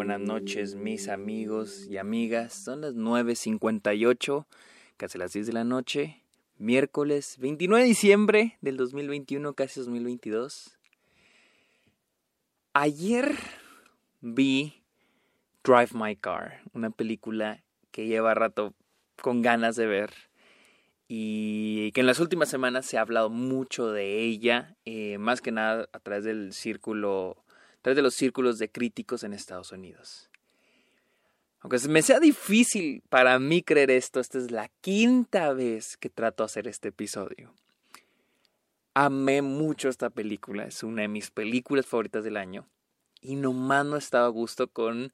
buenas noches mis amigos y amigas. Son las 9.58, casi las 10 de la noche, miércoles 29 de diciembre del 2021, casi 2022. Ayer vi Drive My Car, una película que lleva rato con ganas de ver y que en las últimas semanas se ha hablado mucho de ella, eh, más que nada a través del círculo través de los círculos de críticos en Estados Unidos. Aunque me sea difícil para mí creer esto, esta es la quinta vez que trato de hacer este episodio. Amé mucho esta película, es una de mis películas favoritas del año. Y nomás no estaba a gusto con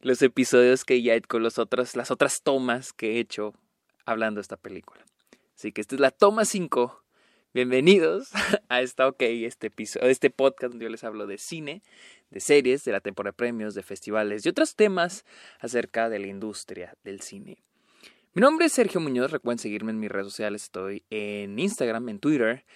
los episodios que ya he con los otros, las otras tomas que he hecho hablando de esta película. Así que esta es la toma 5 Bienvenidos a esta OK, este episodio, este podcast donde yo les hablo de cine, de series, de la temporada de premios, de festivales y otros temas acerca de la industria del cine. Mi nombre es Sergio Muñoz, recuerden seguirme en mis redes sociales, estoy en Instagram, en Twitter,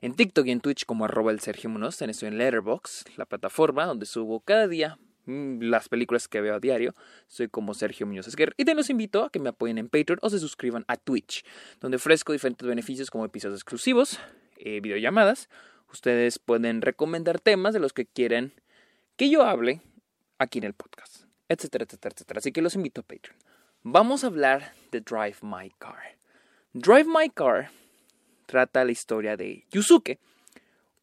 en TikTok y en Twitch como arroba el Sergio Muñoz, también estoy en Letterboxd, la plataforma donde subo cada día las películas que veo a diario. Soy como Sergio Muñoz Esquer. Y te los invito a que me apoyen en Patreon o se suscriban a Twitch, donde ofrezco diferentes beneficios como episodios exclusivos, eh, videollamadas. Ustedes pueden recomendar temas de los que quieren que yo hable aquí en el podcast, etcétera, etcétera, etcétera. Así que los invito a Patreon. Vamos a hablar de Drive My Car. Drive My Car trata la historia de Yusuke,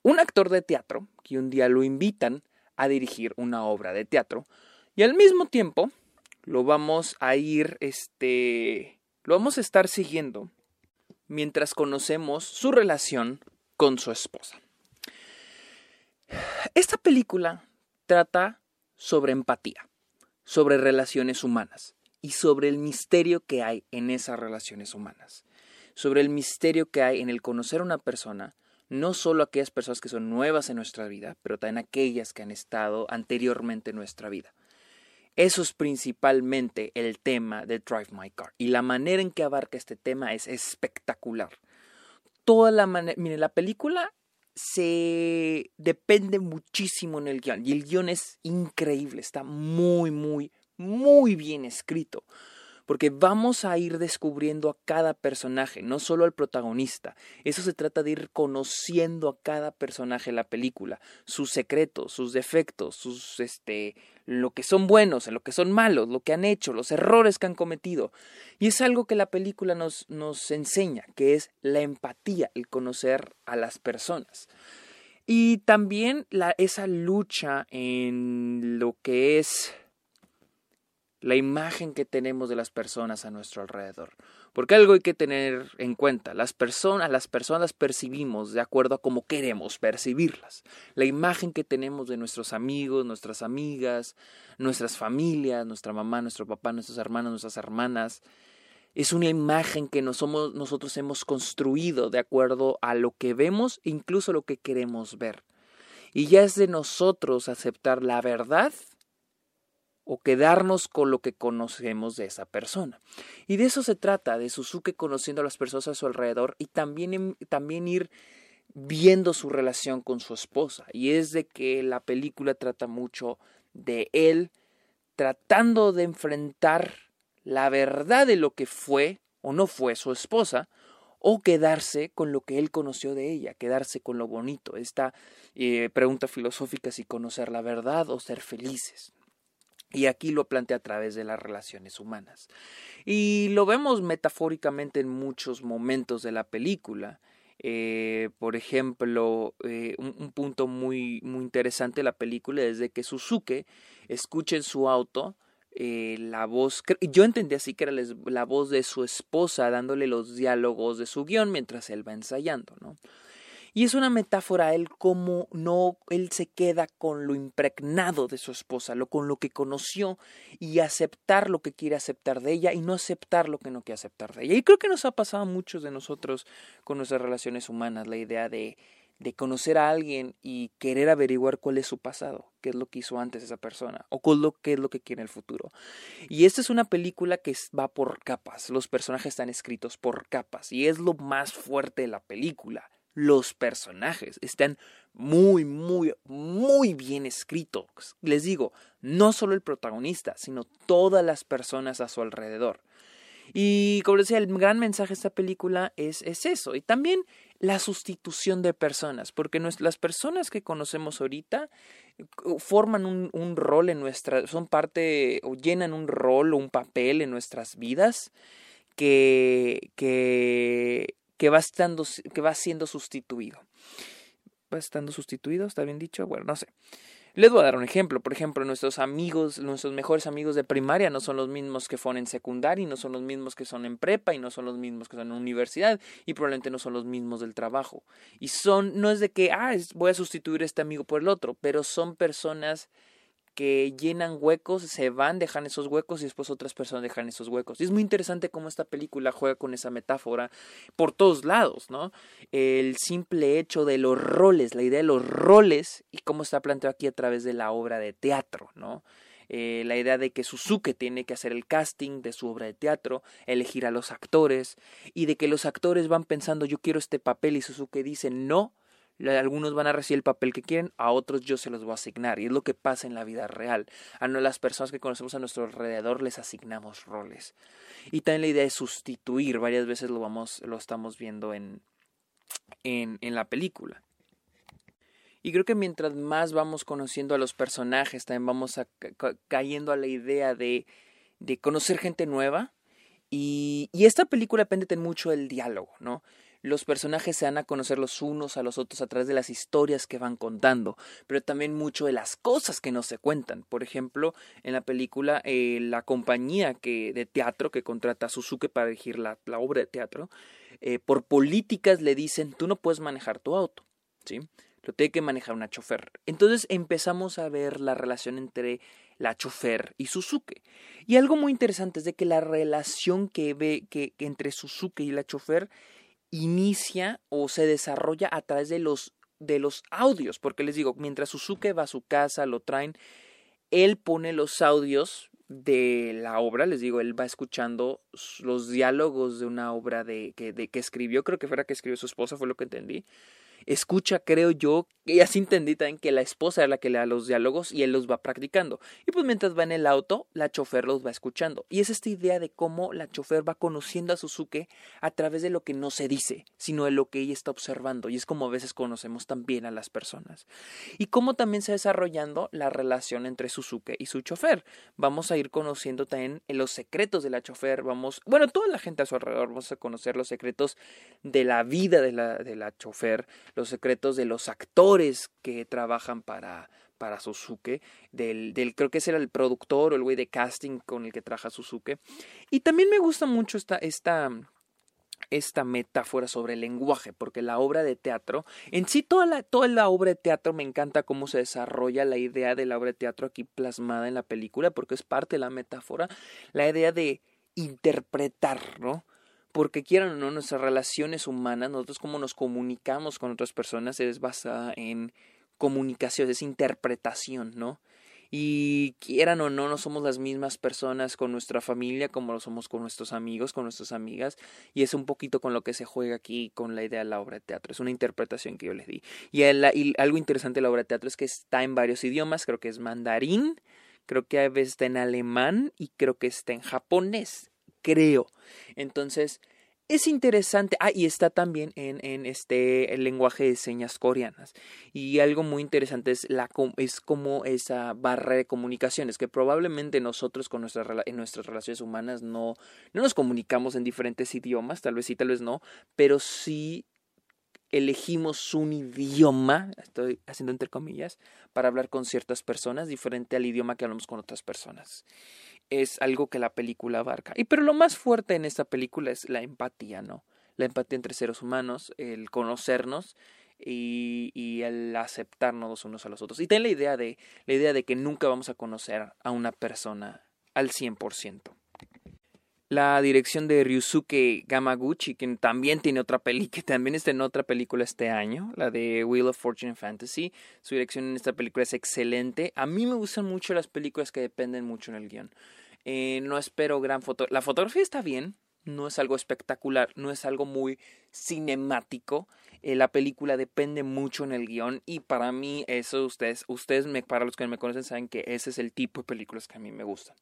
un actor de teatro que un día lo invitan a dirigir una obra de teatro y al mismo tiempo lo vamos a ir este lo vamos a estar siguiendo mientras conocemos su relación con su esposa. Esta película trata sobre empatía, sobre relaciones humanas y sobre el misterio que hay en esas relaciones humanas, sobre el misterio que hay en el conocer a una persona no solo aquellas personas que son nuevas en nuestra vida, pero también aquellas que han estado anteriormente en nuestra vida. Eso es principalmente el tema de Drive My Car. Y la manera en que abarca este tema es espectacular. Toda la manera. Mire, la película se depende muchísimo en el guion. Y el guion es increíble. Está muy, muy, muy bien escrito porque vamos a ir descubriendo a cada personaje, no solo al protagonista. Eso se trata de ir conociendo a cada personaje en la película, sus secretos, sus defectos, sus este lo que son buenos, lo que son malos, lo que han hecho, los errores que han cometido. Y es algo que la película nos, nos enseña, que es la empatía, el conocer a las personas. Y también la, esa lucha en lo que es la imagen que tenemos de las personas a nuestro alrededor. Porque algo hay que tener en cuenta, las personas, las personas percibimos de acuerdo a cómo queremos percibirlas. La imagen que tenemos de nuestros amigos, nuestras amigas, nuestras familias, nuestra mamá, nuestro papá, nuestros hermanos, nuestras hermanas, es una imagen que nosotros hemos construido de acuerdo a lo que vemos e incluso lo que queremos ver. Y ya es de nosotros aceptar la verdad o quedarnos con lo que conocemos de esa persona. Y de eso se trata, de Suzuki conociendo a las personas a su alrededor y también, también ir viendo su relación con su esposa. Y es de que la película trata mucho de él tratando de enfrentar la verdad de lo que fue o no fue su esposa, o quedarse con lo que él conoció de ella, quedarse con lo bonito. Esta eh, pregunta filosófica si conocer la verdad o ser felices. Y aquí lo plantea a través de las relaciones humanas. Y lo vemos metafóricamente en muchos momentos de la película. Eh, por ejemplo, eh, un, punto muy, muy interesante de la película es de que Suzuki escucha en su auto eh, la voz, yo entendí así que era la voz de su esposa dándole los diálogos de su guion mientras él va ensayando, ¿no? Y es una metáfora él como no, él se queda con lo impregnado de su esposa, lo con lo que conoció y aceptar lo que quiere aceptar de ella y no aceptar lo que no quiere aceptar de ella. Y creo que nos ha pasado a muchos de nosotros con nuestras relaciones humanas, la idea de, de conocer a alguien y querer averiguar cuál es su pasado, qué es lo que hizo antes esa persona o qué es lo que quiere el futuro. Y esta es una película que va por capas, los personajes están escritos por capas y es lo más fuerte de la película los personajes. Están muy, muy, muy bien escritos. Les digo, no solo el protagonista, sino todas las personas a su alrededor. Y como decía, el gran mensaje de esta película es, es eso. Y también la sustitución de personas, porque las personas que conocemos ahorita forman un, un, rol en nuestra, son parte o llenan un rol o un papel en nuestras vidas que, que, que, va, estando, que va siendo sustituido. ¿Va estando sustituido? ¿Está bien dicho? Bueno, no sé. Les voy a dar un ejemplo. Por ejemplo, nuestros amigos, nuestros mejores amigos de primaria no son los mismos que fueron en secundaria, y no son los mismos que son en prepa, y no son los mismos que son en universidad, y probablemente no son los mismos del trabajo. Y son, no es de que, ah, voy a sustituir a este amigo por el otro, pero son personas que llenan huecos, se van, dejan esos huecos y después otras personas dejan esos huecos. Y es muy interesante cómo esta película juega con esa metáfora por todos lados, ¿no? El simple hecho de los roles, la idea de los roles y cómo está planteado aquí a través de la obra de teatro, ¿no? Eh, la idea de que Suzuki tiene que hacer el casting de su obra de teatro, elegir a los actores y de que los actores van pensando yo quiero este papel y Suzuki dice no, algunos van a recibir el papel que quieren, a otros yo se los voy a asignar. Y es lo que pasa en la vida real. A las personas que conocemos a nuestro alrededor les asignamos roles. Y también la idea de sustituir, varias veces lo vamos, lo estamos viendo en, en, en la película. Y creo que mientras más vamos conociendo a los personajes, también vamos a, cayendo a la idea de, de conocer gente nueva. Y, y esta película depende mucho del diálogo, ¿no? Los personajes se van a conocer los unos a los otros a través de las historias que van contando, pero también mucho de las cosas que no se cuentan. Por ejemplo, en la película, eh, la compañía que, de teatro que contrata a Suzuki para dirigir la, obra de teatro, eh, por políticas le dicen, tú no puedes manejar tu auto, ¿sí? Lo tiene que manejar una chofer. Entonces empezamos a ver la relación entre la chofer y Suzuki. Y algo muy interesante es de que la relación que ve que, que entre Suzuki y la chofer inicia o se desarrolla a través de los, de los audios, porque les digo, mientras Suzuki va a su casa, lo traen, él pone los audios de la obra, les digo, él va escuchando los diálogos de una obra de, que, de, que escribió, creo que fuera que escribió su esposa, fue lo que entendí, escucha, creo yo, y así entendí también que la esposa es la que le da los diálogos y él los va practicando. Y pues mientras va en el auto, la chofer los va escuchando. Y es esta idea de cómo la chofer va conociendo a Suzuki a través de lo que no se dice, sino de lo que ella está observando. Y es como a veces conocemos también a las personas. Y cómo también se va desarrollando la relación entre Suzuki y su chofer. Vamos a ir conociendo también los secretos de la chofer. Vamos, bueno, toda la gente a su alrededor, vamos a conocer los secretos de la vida de la, de la chofer los secretos de los actores que trabajan para, para Suzuki, del, del, creo que ese era el productor o el güey de casting con el que trabaja Suzuki. Y también me gusta mucho esta, esta, esta metáfora sobre el lenguaje, porque la obra de teatro, en sí toda la, toda la obra de teatro me encanta cómo se desarrolla la idea de la obra de teatro aquí plasmada en la película, porque es parte de la metáfora, la idea de interpretar, ¿no? Porque quieran o no, nuestras relaciones humanas, nosotros cómo nos comunicamos con otras personas es basada en comunicación, es interpretación, ¿no? Y quieran o no, no somos las mismas personas con nuestra familia como lo somos con nuestros amigos, con nuestras amigas. Y es un poquito con lo que se juega aquí con la idea de la obra de teatro. Es una interpretación que yo les di. Y, y algo interesante de la obra de teatro es que está en varios idiomas. Creo que es mandarín, creo que a veces está en alemán y creo que está en japonés creo. Entonces, es interesante. Ah, y está también en, en este el lenguaje de señas coreanas. Y algo muy interesante es, la, es como esa barra de comunicaciones, que probablemente nosotros con nuestras, en nuestras relaciones humanas no, no nos comunicamos en diferentes idiomas, tal vez sí, tal vez no, pero sí elegimos un idioma, estoy haciendo entre comillas, para hablar con ciertas personas, diferente al idioma que hablamos con otras personas es algo que la película abarca. Y pero lo más fuerte en esta película es la empatía, ¿no? La empatía entre seres humanos, el conocernos y, el aceptarnos los unos a los otros. Y ten la idea de la idea de que nunca vamos a conocer a una persona al 100%. La dirección de Ryusuke Gamaguchi, quien también tiene otra película, que también está en otra película este año, la de Wheel of Fortune and Fantasy. Su dirección en esta película es excelente. A mí me gustan mucho las películas que dependen mucho en el guion. Eh, no espero gran foto. La fotografía está bien, no es algo espectacular, no es algo muy cinemático. Eh, la película depende mucho en el guion y para mí eso ustedes, ustedes me, para los que me conocen saben que ese es el tipo de películas que a mí me gustan.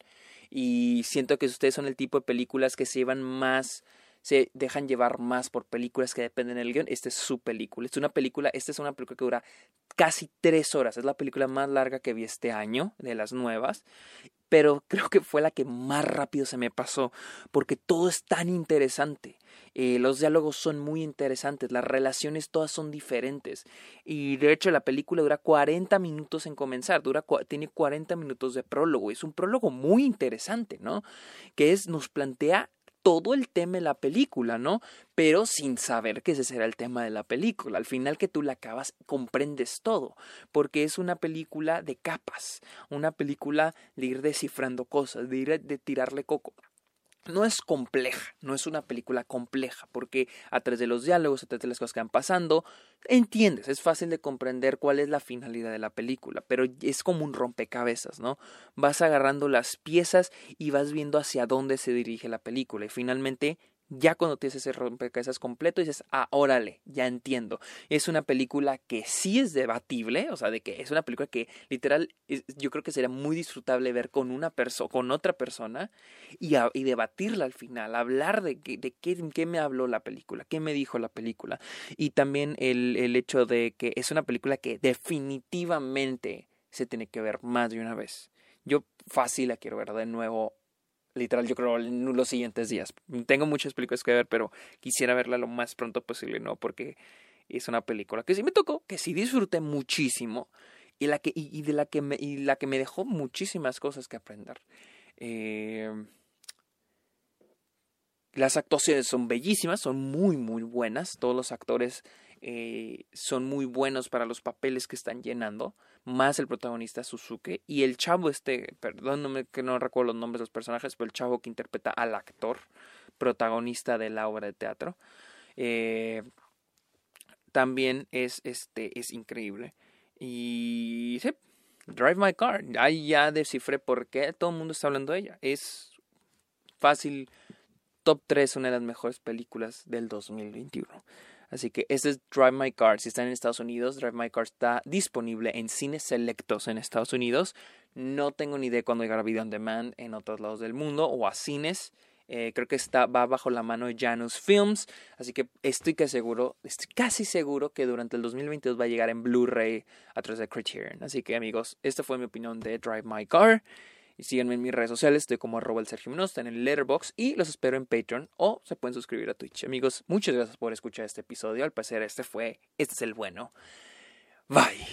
Y siento que ustedes son el tipo de películas que se llevan más se dejan llevar más por películas que dependen del guion. Esta es su película. Es una película, esta es una película que dura casi tres horas. Es la película más larga que vi este año, de las nuevas. Pero creo que fue la que más rápido se me pasó, porque todo es tan interesante. Eh, los diálogos son muy interesantes, las relaciones todas son diferentes. Y de hecho la película dura 40 minutos en comenzar, dura, tiene 40 minutos de prólogo. Es un prólogo muy interesante, ¿no? Que es, nos plantea todo el tema de la película, ¿no? Pero sin saber que ese será el tema de la película. Al final que tú la acabas, comprendes todo, porque es una película de capas, una película de ir descifrando cosas, de ir de tirarle coco no es compleja, no es una película compleja, porque a través de los diálogos, a través de las cosas que van pasando, entiendes, es fácil de comprender cuál es la finalidad de la película, pero es como un rompecabezas, ¿no? Vas agarrando las piezas y vas viendo hacia dónde se dirige la película y finalmente ya cuando tienes ese rompecabezas completo dices, ah, órale, ya entiendo. Es una película que sí es debatible, o sea, de que es una película que literal yo creo que sería muy disfrutable ver con una persona, con otra persona y, debatirla al final, hablar de, de qué, qué, me habló la película, qué me dijo la película. Y también el, el hecho de que es una película que definitivamente se tiene que ver más de una vez. Yo fácil la quiero ver de nuevo literal, yo creo, en los siguientes días. Tengo muchas películas que ver, pero quisiera verla lo más pronto posible, ¿no? Porque es una película que sí me tocó, que sí disfruté muchísimo y, la que, y, de la que, me, y la que me dejó muchísimas cosas que aprender. Eh, las actuaciones son bellísimas, son muy, muy buenas. Todos los actores eh, son muy buenos para los papeles que están llenando, más el protagonista Suzuki y el chavo este, perdón que no recuerdo los nombres de los personajes, pero el chavo que interpreta al actor protagonista de la obra de teatro, eh, también es, este, es increíble. Y sí, Drive My Car, ahí ya descifré por qué todo el mundo está hablando de ella. Es fácil, top 3, una de las mejores películas del 2021. Así que este es Drive My Car. Si están en Estados Unidos, Drive My Car está disponible en cines selectos en Estados Unidos. No tengo ni idea cuándo llegará Video On Demand en otros lados del mundo o a cines. Eh, creo que está, va bajo la mano de Janus Films. Así que estoy, que seguro, estoy casi seguro que durante el 2022 va a llegar en Blu-ray a través de Criterion. Así que amigos, esta fue mi opinión de Drive My Car. Y síganme en mis redes sociales, estoy como arroba el Sergio Minosta en el Letterbox y los espero en Patreon o se pueden suscribir a Twitch. Amigos, muchas gracias por escuchar este episodio. Al parecer este fue, este es el bueno. Bye.